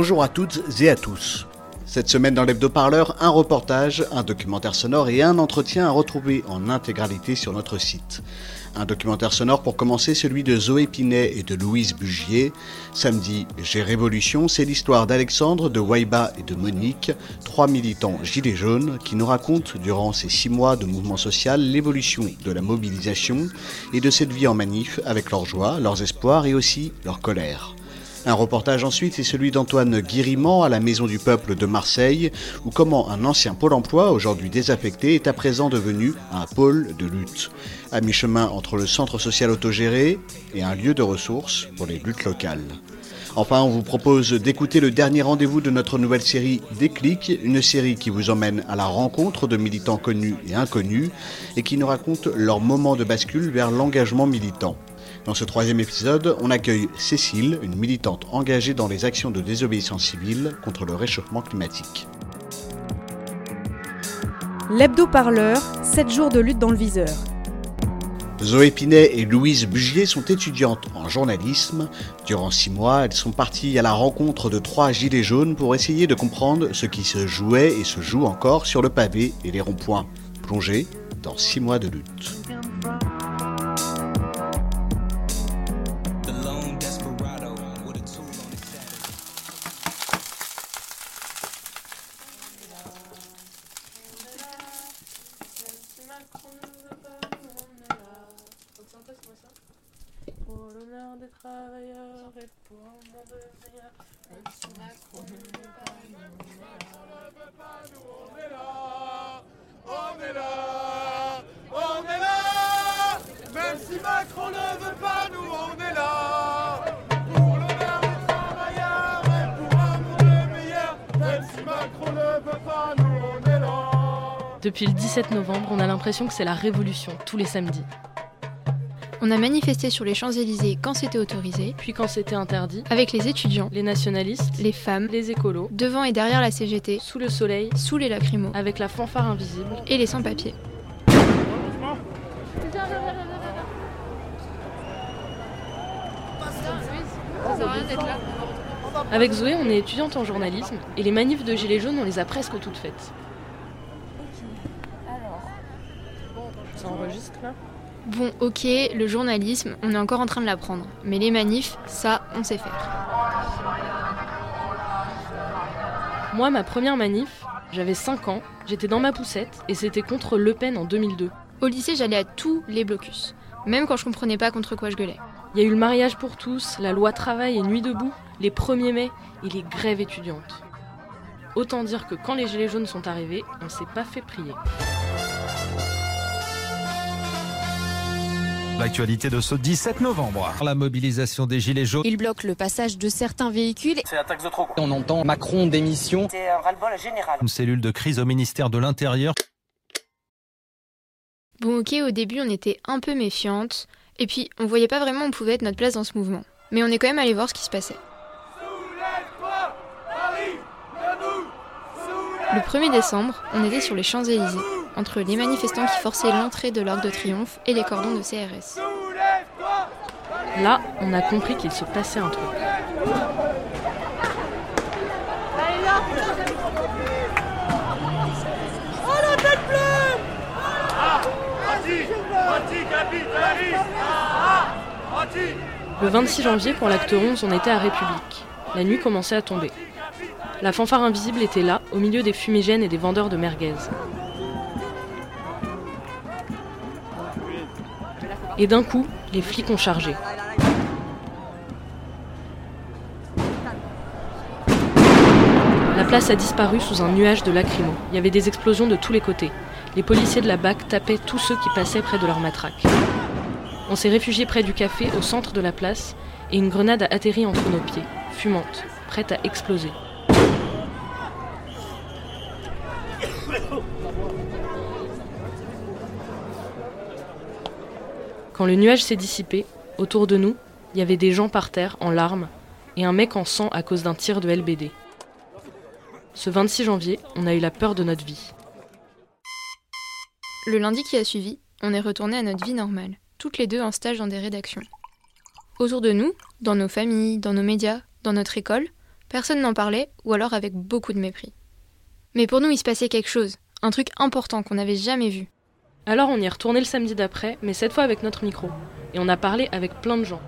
Bonjour à toutes et à tous. Cette semaine dans l'hebdo-parleur, un reportage, un documentaire sonore et un entretien à retrouver en intégralité sur notre site. Un documentaire sonore pour commencer, celui de Zoé Pinet et de Louise Bugier. Samedi, J'ai Révolution, c'est l'histoire d'Alexandre, de Waiba et de Monique, trois militants gilets jaunes qui nous racontent durant ces six mois de mouvement social l'évolution de la mobilisation et de cette vie en manif avec leurs joies, leurs espoirs et aussi leur colère. Un reportage ensuite, c'est celui d'Antoine Guirimant à la Maison du Peuple de Marseille, où comment un ancien pôle emploi, aujourd'hui désaffecté, est à présent devenu un pôle de lutte. À mi-chemin entre le centre social autogéré et un lieu de ressources pour les luttes locales. Enfin, on vous propose d'écouter le dernier rendez-vous de notre nouvelle série Déclic, une série qui vous emmène à la rencontre de militants connus et inconnus et qui nous raconte leur moment de bascule vers l'engagement militant. Dans ce troisième épisode, on accueille Cécile, une militante engagée dans les actions de désobéissance civile contre le réchauffement climatique. L'hebdo-parleur, 7 jours de lutte dans le viseur. Zoé Pinet et Louise Bugier sont étudiantes en journalisme. Durant six mois, elles sont parties à la rencontre de trois gilets jaunes pour essayer de comprendre ce qui se jouait et se joue encore sur le pavé et les ronds-points. Plongées dans six mois de lutte. Depuis le 17 novembre, on a l'impression que c'est la révolution tous les samedis. On a manifesté sur les Champs-Élysées quand c'était autorisé, Puis quand c'était interdit, avec les étudiants, les nationalistes, les femmes, les écolos, devant et derrière la CGT, sous le soleil, sous les lacrymos avec la fanfare invisible, et les sans-papiers. Avec Zoé, on est étudiante en journalisme et les manifs de Gilets jaunes, on les a presque toutes faites. Ça enregistre là? Bon, ok, le journalisme, on est encore en train de l'apprendre. Mais les manifs, ça, on sait faire. Moi, ma première manif, j'avais 5 ans, j'étais dans ma poussette et c'était contre Le Pen en 2002. Au lycée, j'allais à tous les blocus. Même quand je comprenais pas contre quoi je gueulais. Il y a eu le mariage pour tous, la loi travail et nuit debout, les 1er mai et les grèves étudiantes. Autant dire que quand les Gilets jaunes sont arrivés, on s'est pas fait prier. L'actualité de ce 17 novembre. La mobilisation des Gilets jaunes. Il bloque le passage de certains véhicules. C'est la taxe de trop. On entend Macron démission. C'est un ras-le-bol général. Une cellule de crise au ministère de l'Intérieur. Bon, ok, au début, on était un peu méfiante. Et puis, on voyait pas vraiment où pouvait être notre place dans ce mouvement. Mais on est quand même allé voir ce qui se passait. Le 1er décembre, on était sur les Champs-Élysées, entre les manifestants qui forçaient l'entrée de l'Arc de Triomphe et les cordons de CRS. Là, on a compris qu'il se passait un truc. Le 26 janvier, pour l'acte 11, on était à République. La nuit commençait à tomber. La fanfare invisible était là, au milieu des fumigènes et des vendeurs de merguez. Et d'un coup, les flics ont chargé. La place a disparu sous un nuage de lacrymos. Il y avait des explosions de tous les côtés. Les policiers de la BAC tapaient tous ceux qui passaient près de leur matraque. On s'est réfugié près du café, au centre de la place, et une grenade a atterri entre nos pieds, fumante, prête à exploser. Quand le nuage s'est dissipé, autour de nous, il y avait des gens par terre en larmes et un mec en sang à cause d'un tir de LBD. Ce 26 janvier, on a eu la peur de notre vie. Le lundi qui a suivi, on est retourné à notre vie normale, toutes les deux en stage dans des rédactions. Autour de nous, dans nos familles, dans nos médias, dans notre école, personne n'en parlait ou alors avec beaucoup de mépris. Mais pour nous, il se passait quelque chose, un truc important qu'on n'avait jamais vu. Alors on y est retourné le samedi d'après, mais cette fois avec notre micro. Et on a parlé avec plein de gens.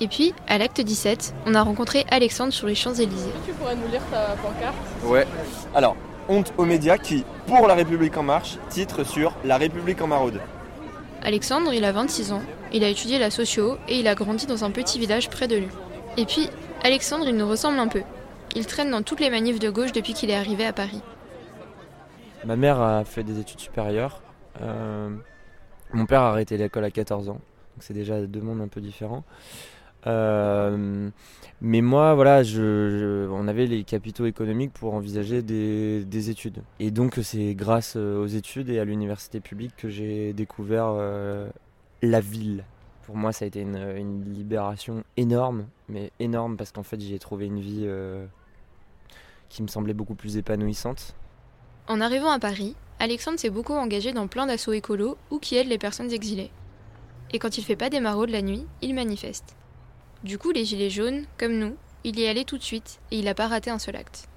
Et puis, à l'acte 17, on a rencontré Alexandre sur les Champs-Élysées. Tu pourrais nous lire ta pancarte Ouais. Alors, honte aux médias qui, pour La République En Marche, titre sur La République en maraude. Alexandre, il a 26 ans, il a étudié la socio et il a grandi dans un petit village près de lui. Et puis, Alexandre, il nous ressemble un peu. Il traîne dans toutes les manifs de gauche depuis qu'il est arrivé à Paris. Ma mère a fait des études supérieures. Euh, mon père a arrêté l'école à 14 ans. Donc c'est déjà deux mondes un peu différents. Euh, mais moi, voilà, je, on avait les capitaux économiques pour envisager des, des études. Et donc, c'est grâce euh, aux études et à l'université publique que j'ai découvert la ville. Pour moi, ça a été une, libération énorme, mais énorme parce qu'en fait, j'y ai trouvé une vie qui me semblait beaucoup plus épanouissante. En arrivant à Paris, Alexandre s'est beaucoup engagé dans plein d'assauts écolos ou qui aident les personnes exilées. Et quand il fait pas des maraudes la nuit, il manifeste. Du coup, les Gilets jaunes, comme nous, il y est allé tout de suite et il n'a pas raté un seul acte.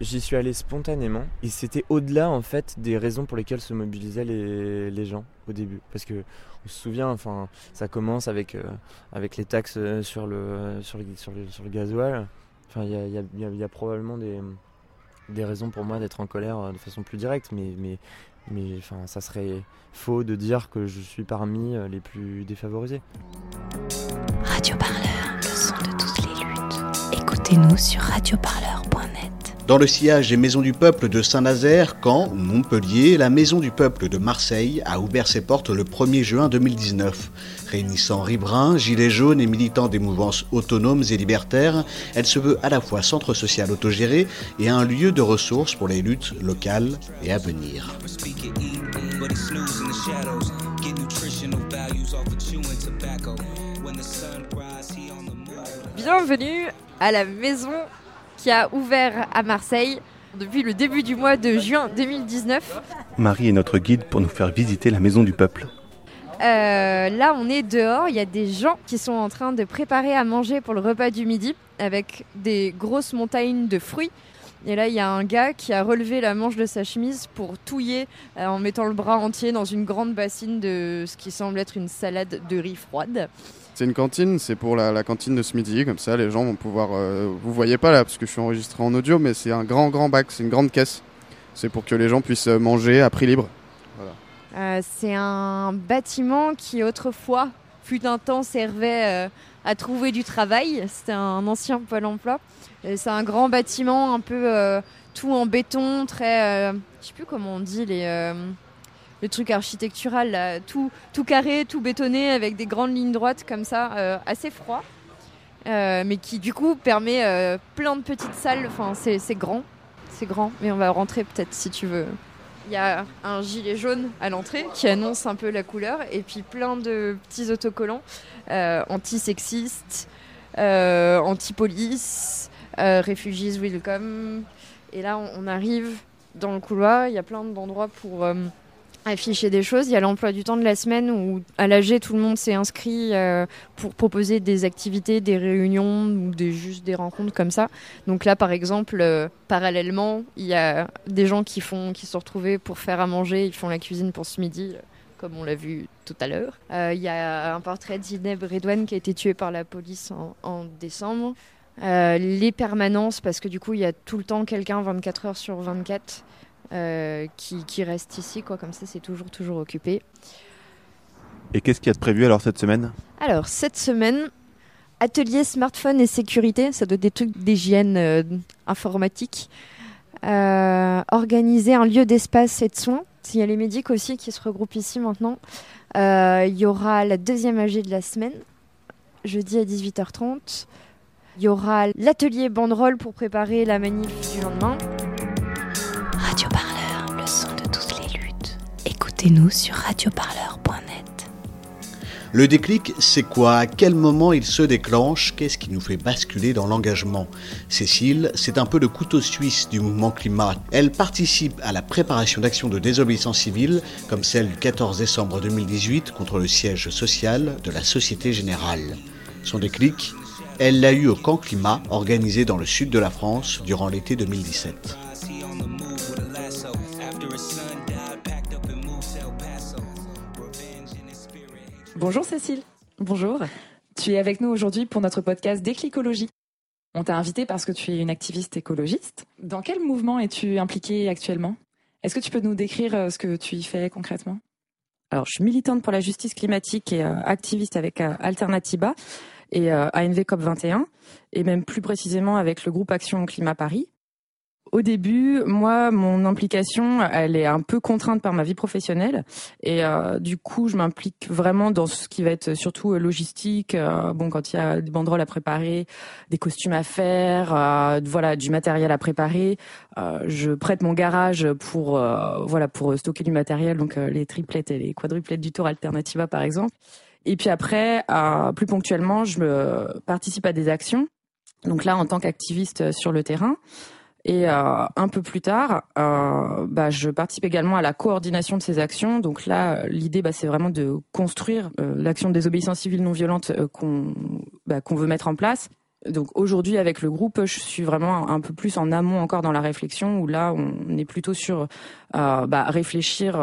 J'y suis allé spontanément et c'était au-delà en fait des raisons pour lesquelles se mobilisaient les, gens au début. Parce que on se souvient, enfin, ça commence avec, euh, avec les taxes euh, sur le, sur le, sur le, sur le gasoil. Enfin, il y a, a- a- y a probablement des, des raisons pour moi d'être en colère euh, de façon plus directe, mais, mais, mais enfin, ça serait faux de dire que je suis parmi euh, les plus défavorisés. Radio Parleur, le son de toutes les luttes. Écoutez-nous sur radioparleur.net. Dans le sillage des maisons du peuple de Saint-Nazaire, Caen Montpellier, la maison du peuple de Marseille a ouvert ses portes le 1er juin 2019. Réunissant riverains, gilets jaunes et militants des mouvances autonomes et libertaires, elle se veut à la fois centre social autogéré et un lieu de ressources pour les luttes locales et à venir. Bienvenue à la maison qui a ouvert à Marseille depuis le début du mois de juin 2019. Marie est notre guide pour nous faire visiter la maison du peuple. Euh, là, on est dehors. Il y a des gens qui sont en train de préparer à manger pour le repas du midi avec des grosses montagnes de fruits. Et là, il y a un gars qui a relevé la manche de sa chemise pour touiller euh, en mettant le bras entier dans une grande bassine de ce qui semble être une salade de riz froide. C'est une cantine, c'est pour la, cantine de ce midi, comme ça les gens vont pouvoir... euh, vous voyez pas là, parce que je suis enregistré en audio, mais c'est un grand grand bac, c'est une grande caisse. C'est pour que les gens puissent euh, manger à prix libre. Euh, c'est un bâtiment qui autrefois, fut un temps, servait euh, à trouver du travail. C'était un ancien pôle emploi. C'est un grand bâtiment, un peu tout en béton, très... je sais plus comment on dit les... le truc architectural, tout, tout carré, tout bétonné, avec des grandes lignes droites comme ça, euh, assez froid. Euh, mais qui du coup permet euh, plein de petites salles. Enfin, c'est grand, c'est grand. Mais on va rentrer peut-être si tu veux. Il y a un gilet jaune à l'entrée qui annonce un peu la couleur, et puis plein de petits autocollants antisexistes, anti-police, refugees welcome. Et là, on, on arrive dans le couloir. Il y a plein d'endroits pour afficher des choses. Il y a l'emploi du temps de la semaine où à l'AG tout le monde s'est inscrit euh, pour proposer des activités, des réunions ou des, juste des rencontres comme ça. Donc là par exemple, euh, parallèlement, il y a des gens qui, font, qui se sont retrouvés pour faire à manger, ils font la cuisine pour ce midi. euh, Comme on l'a vu tout à l'heure. Il y a un portrait d'Ineb Redouane qui a été tué par la police en, en décembre. Les permanences, parce que du coup, il y a tout le temps quelqu'un 24 heures sur 24 euh, qui, qui reste ici, quoi. Comme ça, c'est toujours, toujours occupé. Et qu'est-ce qu'il y a de prévu alors cette semaine? Alors, cette semaine, atelier smartphone et sécurité, ça doit être des trucs d'hygiène euh, informatique. Euh, organiser un lieu d'espace et de soins. Il y a les médics aussi qui se regroupent ici maintenant. Euh, Il y aura la deuxième AG de la semaine, jeudi à 18h30. Il y aura l'atelier banderole pour préparer la manif du lendemain. Écoutez-nous sur radioparleur.net. Le déclic, c'est quoi? À quel moment il se déclenche? Qu'est-ce qui nous fait basculer dans l'engagement? Cécile, c'est un peu le couteau suisse du mouvement climat. Elle participe à la préparation d'actions de désobéissance civile, comme celle du 14 décembre 2018 contre le siège social de la Société Générale. Son déclic, elle l'a eu au camp climat organisé dans le sud de la France durant l'été 2017. Bonjour Cécile. Bonjour. Tu es avec nous aujourd'hui pour notre podcast Déclicologie. On t'a invité parce que tu es une activiste écologiste. Dans quel mouvement es-tu impliquée actuellement? Est-ce que tu peux nous décrire euh, ce que tu y fais concrètement? Alors, je suis militante pour la justice climatique et euh, activiste avec euh, Alternativa et ANV COP21, et même plus précisément avec le groupe Action Climat Paris. Au début, moi, mon implication, elle est un peu contrainte par ma vie professionnelle, et euh, du coup, je m'implique vraiment dans ce qui va être surtout euh, logistique. Euh, bon, quand il y a des banderoles à préparer, des costumes à faire, euh, voilà, du matériel à préparer, euh, je prête mon garage pour voilà pour stocker du matériel, donc les triplettes et les quadruplettes du Tour Alternativa, par exemple. Et puis après, plus ponctuellement, je participe à des actions. Donc là, en tant qu'activiste sur le terrain. Et euh, un peu plus tard, euh, bah, je participe également à la coordination de ces actions. Donc là, l'idée, bah, c'est vraiment de construire euh, l'action de désobéissance civile non violente euh, qu'on bah, qu'on veut mettre en place. Donc aujourd'hui, avec le groupe, je suis vraiment un, peu plus en amont encore dans la réflexion, où là, on est plutôt sur euh, bah, réfléchir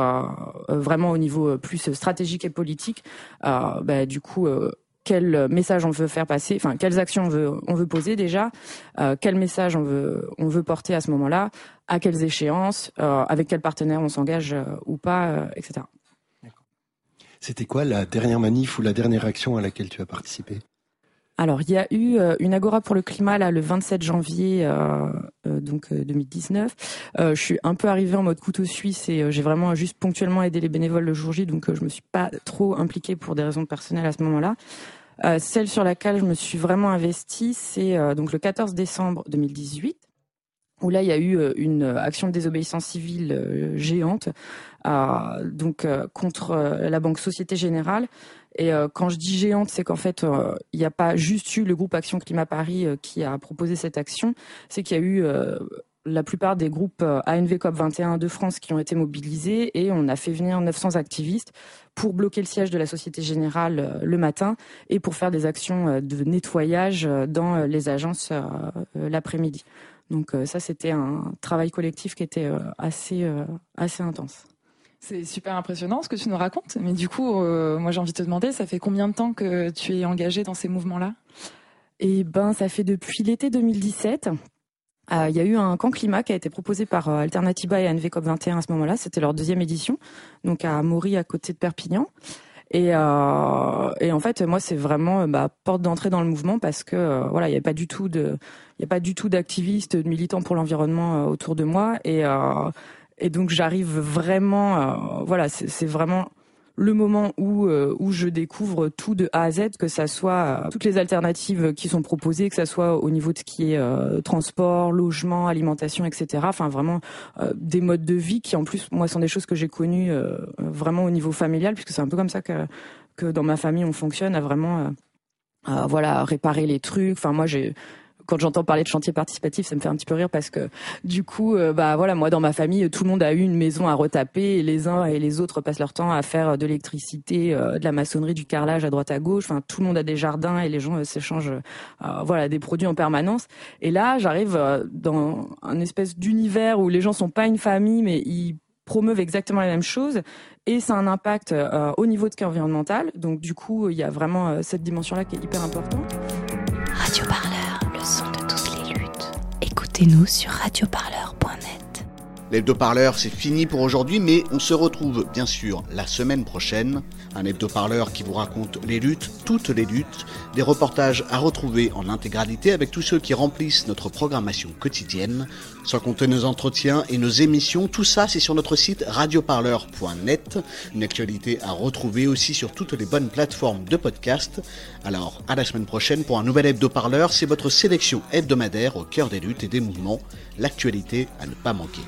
vraiment au niveau plus stratégique et politique. Bah, du coup quel message on veut faire passer, enfin quelles actions on veut, on veut poser déjà, euh, quel message on veut, on veut porter à ce moment-là, à quelles échéances, euh, avec quel partenaire on s'engage euh, ou pas, euh, etc. C'était quoi la dernière manif ou la dernière action à laquelle tu as participé? Alors, il y a eu euh, une agora pour le climat là le 27 janvier euh, euh, donc 2019. je suis un peu arrivée en mode couteau suisse et j'ai vraiment juste ponctuellement aidé les bénévoles le jour J, donc je me suis pas trop impliquée pour des raisons personnelles à ce moment-là. Celle sur laquelle je me suis vraiment investie, c'est donc le 14 décembre 2018 où là il y a eu une action de désobéissance civile géante donc contre la banque Société Générale. Et euh, quand je dis géante, c'est qu'en fait, euh, il n'y a pas juste eu le groupe Action Climat Paris euh, qui a proposé cette action, c'est qu'il y a eu la plupart des groupes ANV COP 21 de France qui ont été mobilisés et on a fait venir 900 activistes pour bloquer le siège de la Société Générale le matin et pour faire des actions de nettoyage dans les agences l'après-midi. Donc ça, c'était un travail collectif qui était assez, assez intense. C'est super impressionnant ce que tu nous racontes. Mais du coup, euh, moi j'ai envie de te demander, ça fait combien de temps que tu es engagé dans ces mouvements-là? Eh ben, ça fait depuis l'été 2017. Euh, il y a eu un camp climat qui a été proposé par euh, Alternativa et ANV COP21 à ce moment-là. C'était leur deuxième édition, donc à Maury, à côté de Perpignan. Et, euh, et en fait, moi, c'est vraiment bah, porte d'entrée dans le mouvement parce que voilà, il n'y a pas du tout de, il a pas du tout d'activistes, de militants pour l'environnement autour de moi. Et et donc j'arrive vraiment, euh, voilà, c'est vraiment le moment où euh, où je découvre tout de A à Z, que ça soit euh, toutes les alternatives qui sont proposées, que ça soit au niveau de ce qui est transport, logement, alimentation, etc. Enfin vraiment des modes de vie qui en plus moi sont des choses que j'ai connues vraiment au niveau familial, puisque c'est un peu comme ça que que dans ma famille on fonctionne à vraiment voilà réparer les trucs. Enfin moi j'ai quand j'entends parler de chantier participatif, ça me fait un petit peu rire parce que du coup, euh, bah voilà, moi dans ma famille, tout le monde a eu une maison à retaper et les uns et les autres passent leur temps à faire de l'électricité, euh, de la maçonnerie, du carrelage à droite à gauche. Enfin, tout le monde a des jardins et les gens euh, s'échangent, voilà, des produits en permanence. Et là, j'arrive dans un espèce d'univers où les gens sont pas une famille, mais ils promeuvent exactement la même chose et ça a un impact au niveau de environnemental. Donc du coup, il y a vraiment cette dimension-là qui est hyper importante. Écoutez-nous sur radioparleur.net. L'hebdo-parleur, c'est fini pour aujourd'hui, mais on se retrouve bien sûr la semaine prochaine. Un hebdo-parleur qui vous raconte les luttes, toutes les luttes, des reportages à retrouver en intégralité avec tous ceux qui remplissent notre programmation quotidienne, sans compter nos entretiens et nos émissions. Tout ça, c'est sur notre site radioparleur.net. Une actualité à retrouver aussi sur toutes les bonnes plateformes de podcast. Alors, à la semaine prochaine pour un nouvel hebdo-parleur. C'est votre sélection hebdomadaire au cœur des luttes et des mouvements. L'actualité à ne pas manquer.